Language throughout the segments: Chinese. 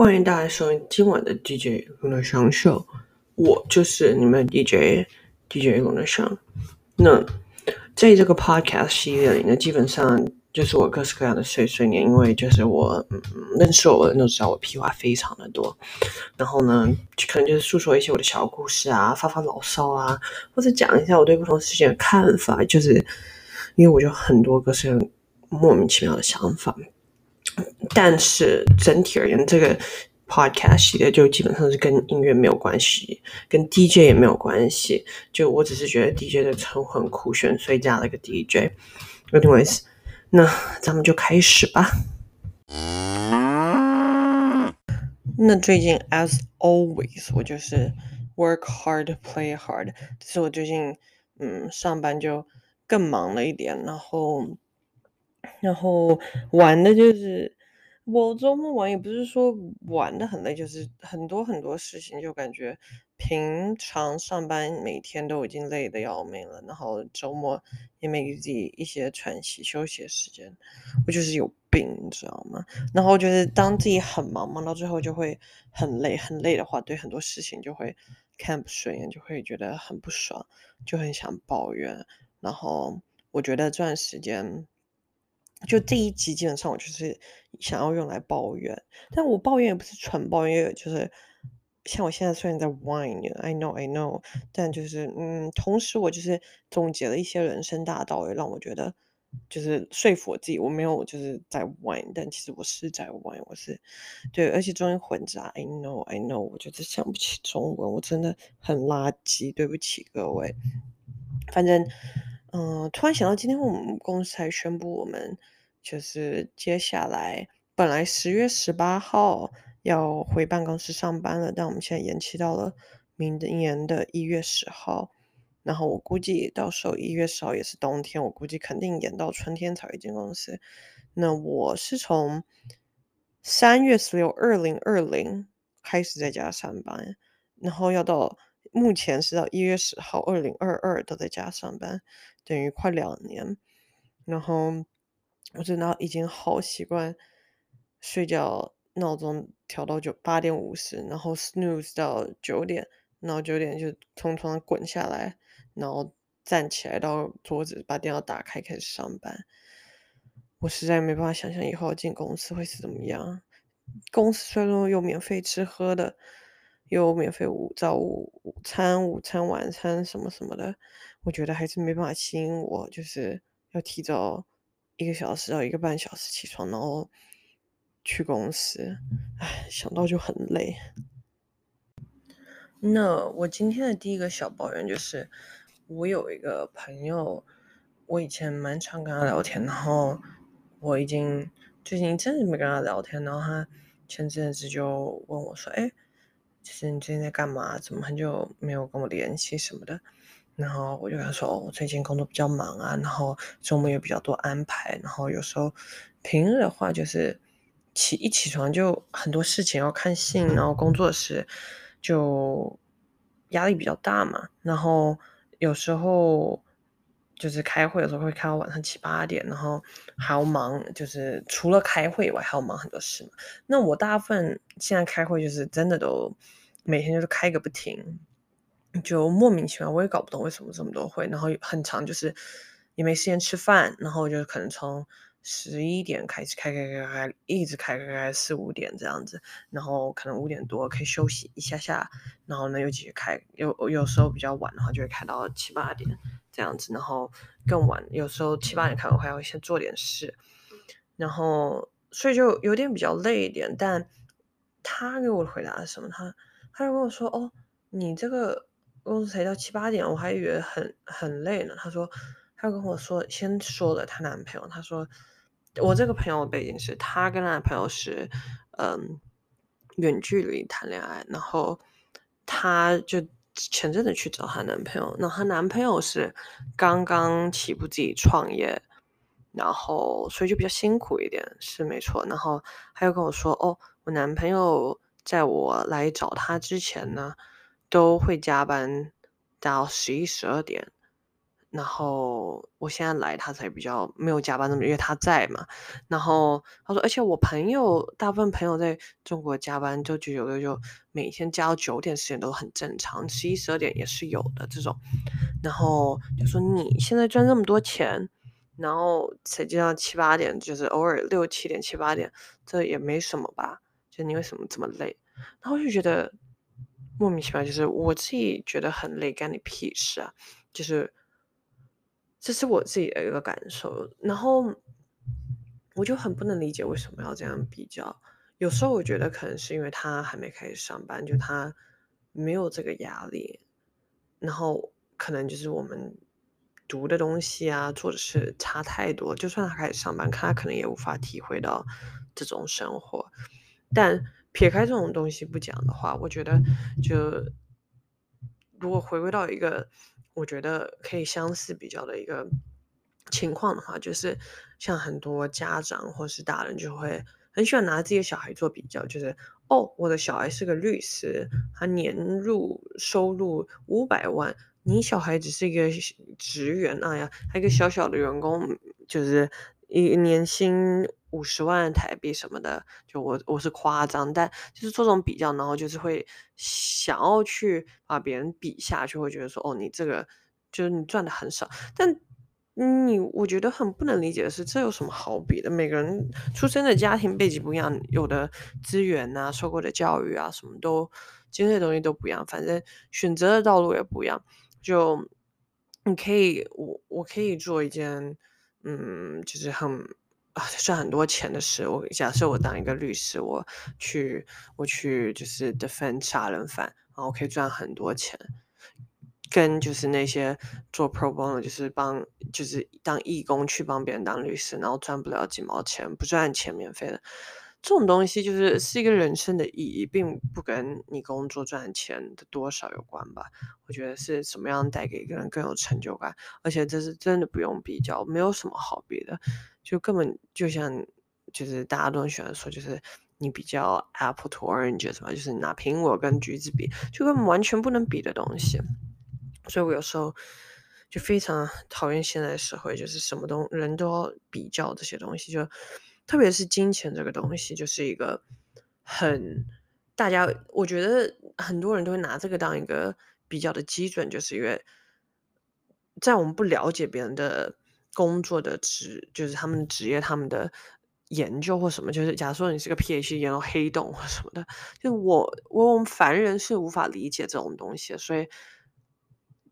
欢迎大家收听今晚的 DJ 龙的享受，我就是你们 DJ DJ 龙的享。那在这个 Podcast 系列里呢，基本上就是我各式各样的碎碎念，因为就是我嗯认识我的人都知道我屁话非常的多，然后呢，可能就是诉说一些我的小故事啊，发发牢骚啊，或者讲一下我对不同事情的看法，就是因为我就很多个是莫名其妙的想法。但是整体而言，这个 podcast 系列就基本上是跟音乐没有关系，跟 DJ 也没有关系。就我只是觉得 DJ 的称呼很酷炫，所以加了个 DJ。Anyways，那咱们就开始吧。那最近，as always，我就是 work hard, play hard。这是我最近，嗯，上班就更忙了一点，然后。然后玩的就是我周末玩，也不是说玩的很累，就是很多很多事情，就感觉平常上班每天都已经累得要命了，然后周末也没给自己一些喘息休息的时间，我就是有病，你知道吗？然后就是当自己很忙，忙到最后就会很累，很累的话，对很多事情就会看不顺眼，就会觉得很不爽，就很想抱怨。然后我觉得这段时间。就这一集基本上我就是想要用来抱怨，但我抱怨也不是纯抱怨，就是像我现在虽然在 whine，I know I know，但就是嗯，同时我就是总结了一些人生大道理，让我觉得就是说服我自己，我没有就是在 whine，但其实我是在 whine，我是对，而且中间混杂 I know I know，我就是想不起中文，我真的很垃圾，对不起各位，反正。嗯，突然想到，今天我们公司才宣布，我们就是接下来本来十月十八号要回办公室上班了，但我们现在延期到了明年的一月十号。然后我估计到时候一月十号也是冬天，我估计肯定延到春天才会进公司。那我是从三月十六，二零二零开始在家上班，然后要到。目前是到一月十号，二零二二都在家上班，等于快两年。然后我真的已经好习惯睡觉闹钟调到九八点五十，然后 snooze 到九点，然后九点就从床上滚下来，然后站起来到桌子把电脑打开开始上班。我实在没办法想象以后进公司会是怎么样。公司虽然说有免费吃喝的。有免费午早午午餐、午餐晚餐什么什么的，我觉得还是没办法吸引我，就是要提早一个小时到一个半小时起床，然后去公司，唉，想到就很累。那我今天的第一个小抱怨就是，我有一个朋友，我以前蛮常跟他聊天，然后我已经最近一阵子没跟他聊天，然后他前阵子就问我说：“哎。”其实你最近在干嘛？怎么很久没有跟我联系什么的？然后我就跟他说，我最近工作比较忙啊，然后周末有比较多安排，然后有时候平日的话就是起一起床就很多事情要看信，然后工作室就压力比较大嘛，然后有时候。就是开会的时候会开到晚上七八点，然后还要忙，就是除了开会以外还要忙很多事嘛。那我大部分现在开会就是真的都每天就是开个不停，就莫名其妙，我也搞不懂为什么这么多会，然后很长就是也没时间吃饭，然后就可能从十一点开始开开开开，一直开开开四五点这样子，然后可能五点多可以休息一下下，然后呢又继续开，有有时候比较晚的话就会开到七八点。这样子，然后更晚，有时候七八点开完还要先做点事，然后所以就有点比较累一点。但他给我回答是什么？他他就跟我说：“哦，你这个公司才到七八点，我还以为很很累呢。”他说，他跟我说，先说了她男朋友。他说，我这个朋友背景是，她跟她男朋友是嗯远距离谈恋爱，然后她就。前阵子去找她男朋友，那她男朋友是刚刚起步自己创业，然后所以就比较辛苦一点，是没错。然后他又跟我说，哦，我男朋友在我来找他之前呢，都会加班到十一十二点，然后我现在来，他才比较没有加班那么，因为他在嘛。然后他说，而且我朋友大部分朋友在中国加班，就九九六就每天加到九点十点都很正常，十一十二点也是有的这种。然后就说你现在赚这么多钱，然后才加到七八点，就是偶尔六七点七八点，这也没什么吧？就你为什么这么累？然后就觉得莫名其妙，就是我自己觉得很累，干你屁事啊！就是。这是我自己的一个感受，然后我就很不能理解为什么要这样比较。有时候我觉得可能是因为他还没开始上班，就他没有这个压力，然后可能就是我们读的东西啊，做的事差太多。就算他开始上班，他可能也无法体会到这种生活。但撇开这种东西不讲的话，我觉得就如果回归到一个。我觉得可以相似比较的一个情况的话，就是像很多家长或是大人就会很喜欢拿自己的小孩做比较，就是哦，我的小孩是个律师，他年入收入五百万，你小孩只是一个职员，哎呀，还一个小小的员工，就是一年薪五十万台币什么的，就我我是夸张，但就是做这种比较，然后就是会想要去把别人比下去，会觉得说，哦，你这个就是你赚的很少，但你我觉得很不能理解的是，这有什么好比的？每个人出生的家庭背景不一样，有的资源啊、受过的教育啊，什么都经历的东西都不一样，反正选择的道路也不一样。就你可以，我我可以做一件，嗯，就是很啊。赚很多钱的事，我假设我当一个律师，我去我去就是 defend 杀人犯，然后可以赚很多钱，跟就是那些做 pro bono 就是帮就是当义工去帮别人当律师，然后赚不了几毛钱，不赚钱免费的。这种东西就是是一个人生的意义，并不跟你工作赚钱的多少有关吧？我觉得是什么样带给一个人更有成就感，而且这是真的不用比较，没有什么好比的，就根本就像就是大家都喜欢说，就是你比较 apple to oranges 吧，就是拿苹果跟橘子比，就根本完全不能比的东西。所以我有时候就非常讨厌现在社会，就是什么东人都要比较这些东西，就。特别是金钱这个东西，就是一个很大家，我觉得很多人都会拿这个当一个比较的基准，就是因为在我们不了解别人的工作的职，就是他们职业、他们的研究或什么，就是假如说你是个 PhD 研究黑洞或什么的，就我我们凡人是无法理解这种东西，所以。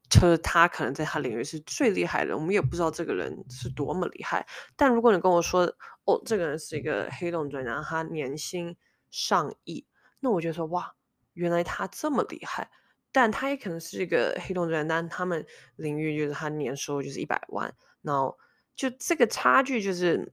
就是他可能在他领域是最厉害的，我们也不知道这个人是多么厉害。但如果你跟我说，哦，这个人是一个黑洞专家，他年薪上亿，那我就说，哇，原来他这么厉害。但他也可能是一个黑洞专家，但他们领域就是他年收入就是一百万，然后就这个差距就是。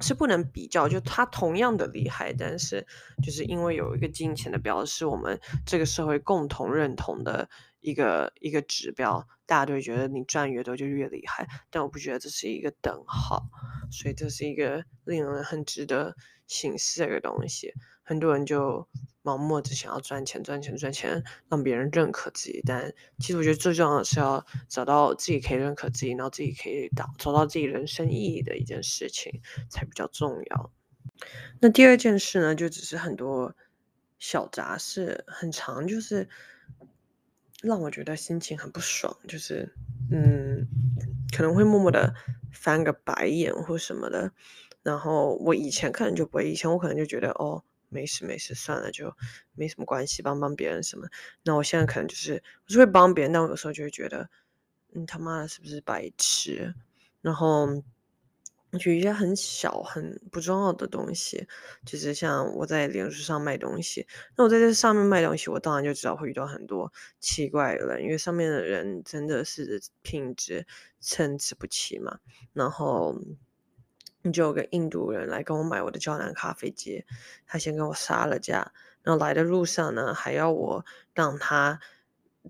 是不能比较，就他同样的厉害，但是就是因为有一个金钱的标识，我们这个社会共同认同的一个一个指标，大家都会觉得你赚越多就越厉害，但我不觉得这是一个等号，所以这是一个令人很值得省思的一个东西，很多人就。盲目只想要赚钱、赚钱、赚钱，让别人认可自己。但其实我觉得最重要的是要找到自己可以认可自己，然后自己可以找找到自己人生意义的一件事情才比较重要。那第二件事呢，就只是很多小杂事，很长，就是让我觉得心情很不爽，就是嗯，可能会默默的翻个白眼或什么的。然后我以前可能就不会，以前我可能就觉得哦。没事没事，算了，就没什么关系，帮帮别人什么。那我现在可能就是，我是会帮别人，但我有时候就会觉得，嗯，他妈的，是不是白痴？然后就一些很小、很不重要的东西，就是像我在脸书上卖东西，那我在这上面卖东西，我当然就知道会遇到很多奇怪的人，因为上面的人真的是品质参差不齐嘛。然后。就有个印度人来跟我买我的胶囊咖啡机，他先跟我杀了价，然后来的路上呢，还要我让他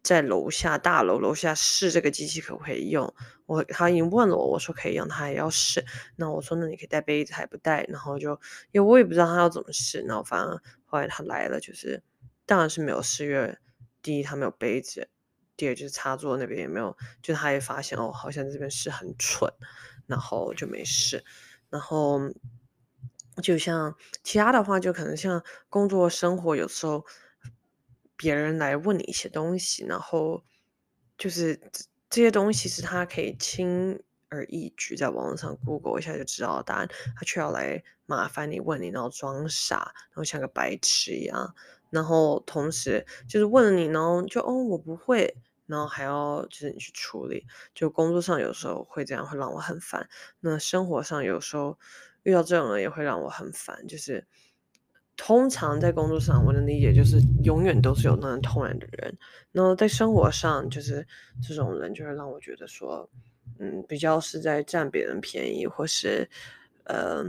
在楼下大楼楼下试这个机器可不可以用。我他已经问了我，我说可以用，他还要试。那我说那你可以带杯子还不带？然后就因为我也不知道他要怎么试。然后反正后来他来了，就是当然是没有试，因为第一他没有杯子，第二就是插座那边也没有，就他也发现哦，好像这边是很蠢，然后就没事。然后就像其他的话，就可能像工作生活，有时候别人来问你一些东西，然后就是这些东西是他可以轻而易举在网络上 Google 一下就知道答案，他却要来麻烦你问你，然后装傻，然后像个白痴一样，然后同时就是问了你，然后就哦我不会。然后还要就是你去处理，就工作上有时候会这样，会让我很烦。那生活上有时候遇到这种人也会让我很烦。就是通常在工作上，我的理解就是永远都是有那种偷懒的人。然后在生活上，就是这种人就会让我觉得说，嗯，比较是在占别人便宜，或是呃，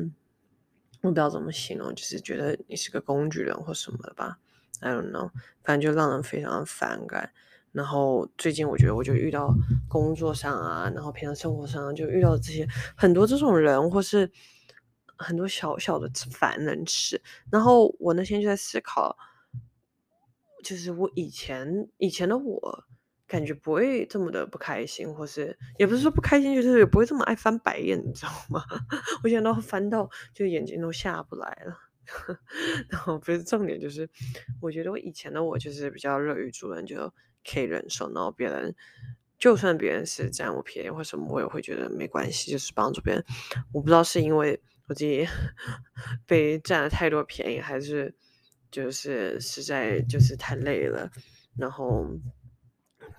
我不知道怎么形容，就是觉得你是个工具人或什么的吧。I don't know，反正就让人非常反感。然后最近我觉得我就遇到工作上啊，然后平常生活上就遇到这些很多这种人，或是很多小小的烦人事。然后我那天就在思考，就是我以前以前的我，感觉不会这么的不开心，或是也不是说不开心，就是也不会这么爱翻白眼，你知道吗？我现在都翻到就眼睛都下不来了。然后不是重点，就是我觉得我以前的我就是比较乐于助人，就。可以忍受，然后别人就算别人是占我便宜或什么，我也会觉得没关系，就是帮助别人。我不知道是因为我自己被占了太多便宜，还是就是实在就是太累了，然后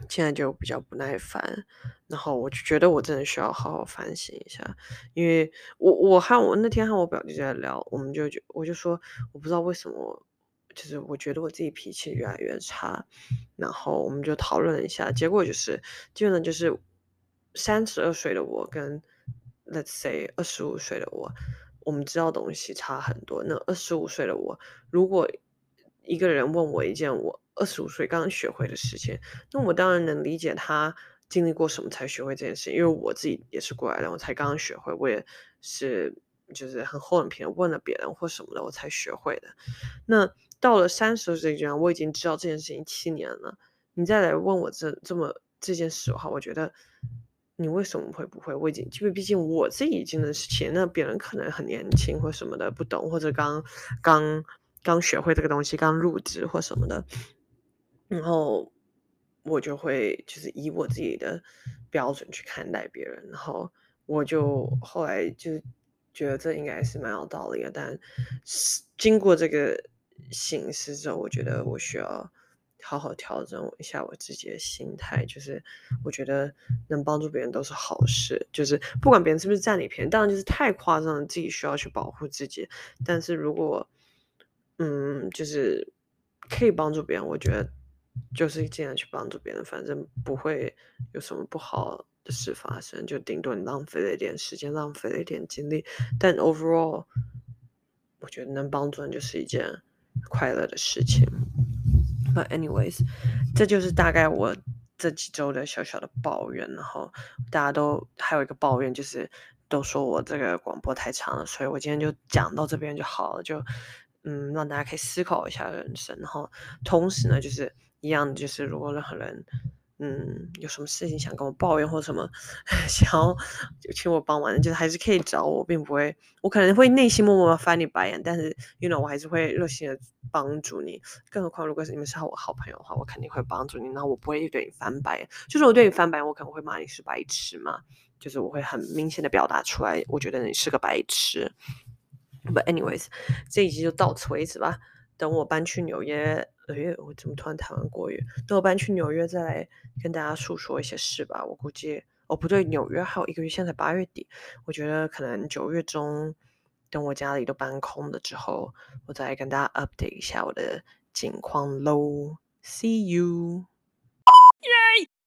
现在就比较不耐烦，然后我就觉得我真的需要好好反省一下，因为我我和我那天和我表弟在聊，我们就就我就说我不知道为什么。就是我觉得我自己脾气越来越差，然后我们就讨论了一下，结果就是，基本上就是三十二岁的我跟 let's say 二十五岁的我，我们知道东西差很多。那二十五岁的我，如果一个人问我一件我二十五岁刚刚学会的事情，那我当然能理解他经历过什么才学会这件事情，因为我自己也是过来人，我才刚刚学会，我也是就是很厚脸皮问了别人或什么的，我才学会的。那到了三十岁这样，我已经知道这件事情七年了。你再来问我这这么这件事的话，我觉得你为什么会不会？我已经，因为毕竟我自己已经的事情，那别人可能很年轻或什么的不懂，或者刚刚刚学会这个东西，刚入职或什么的，然后我就会就是以我自己的标准去看待别人，然后我就后来就觉得这应该是蛮有道理的，但是经过这个。形式之后，我觉得我需要好好调整一下我自己的心态。就是我觉得能帮助别人都是好事，就是不管别人是不是占你便宜，当然就是太夸张了，自己需要去保护自己。但是如果嗯，就是可以帮助别人，我觉得就是尽量去帮助别人，反正不会有什么不好的事发生，就顶多你浪费了一点时间，浪费了一点精力。但 overall，我觉得能帮助人就是一件。快乐的事情，But anyways，这就是大概我这几周的小小的抱怨。然后大家都还有一个抱怨，就是都说我这个广播太长了，所以我今天就讲到这边就好了，就嗯，让大家可以思考一下人生。然后同时呢，就是一样，就是如果任何人。嗯，有什么事情想跟我抱怨或什么，想要就请我帮忙的，就是还是可以找我，并不会，我可能会内心默默翻你白眼，但是，you know，我还是会热心的帮助你。更何况，如果是你们是我好朋友的话，我肯定会帮助你，然后我不会对你翻白眼。就是我对你翻白眼，我可能会骂你是白痴嘛，就是我会很明显的表达出来，我觉得你是个白痴。But anyways，这一集就到此为止吧。等我搬去纽约。哎，我怎么突然谈完国语？等我搬去纽约再来跟大家诉说一些事吧。我估计，哦不对，纽约还有一个月，现在八月底，我觉得可能九月中，等我家里都搬空了之后，我再来跟大家 update 一下我的近况喽。See you。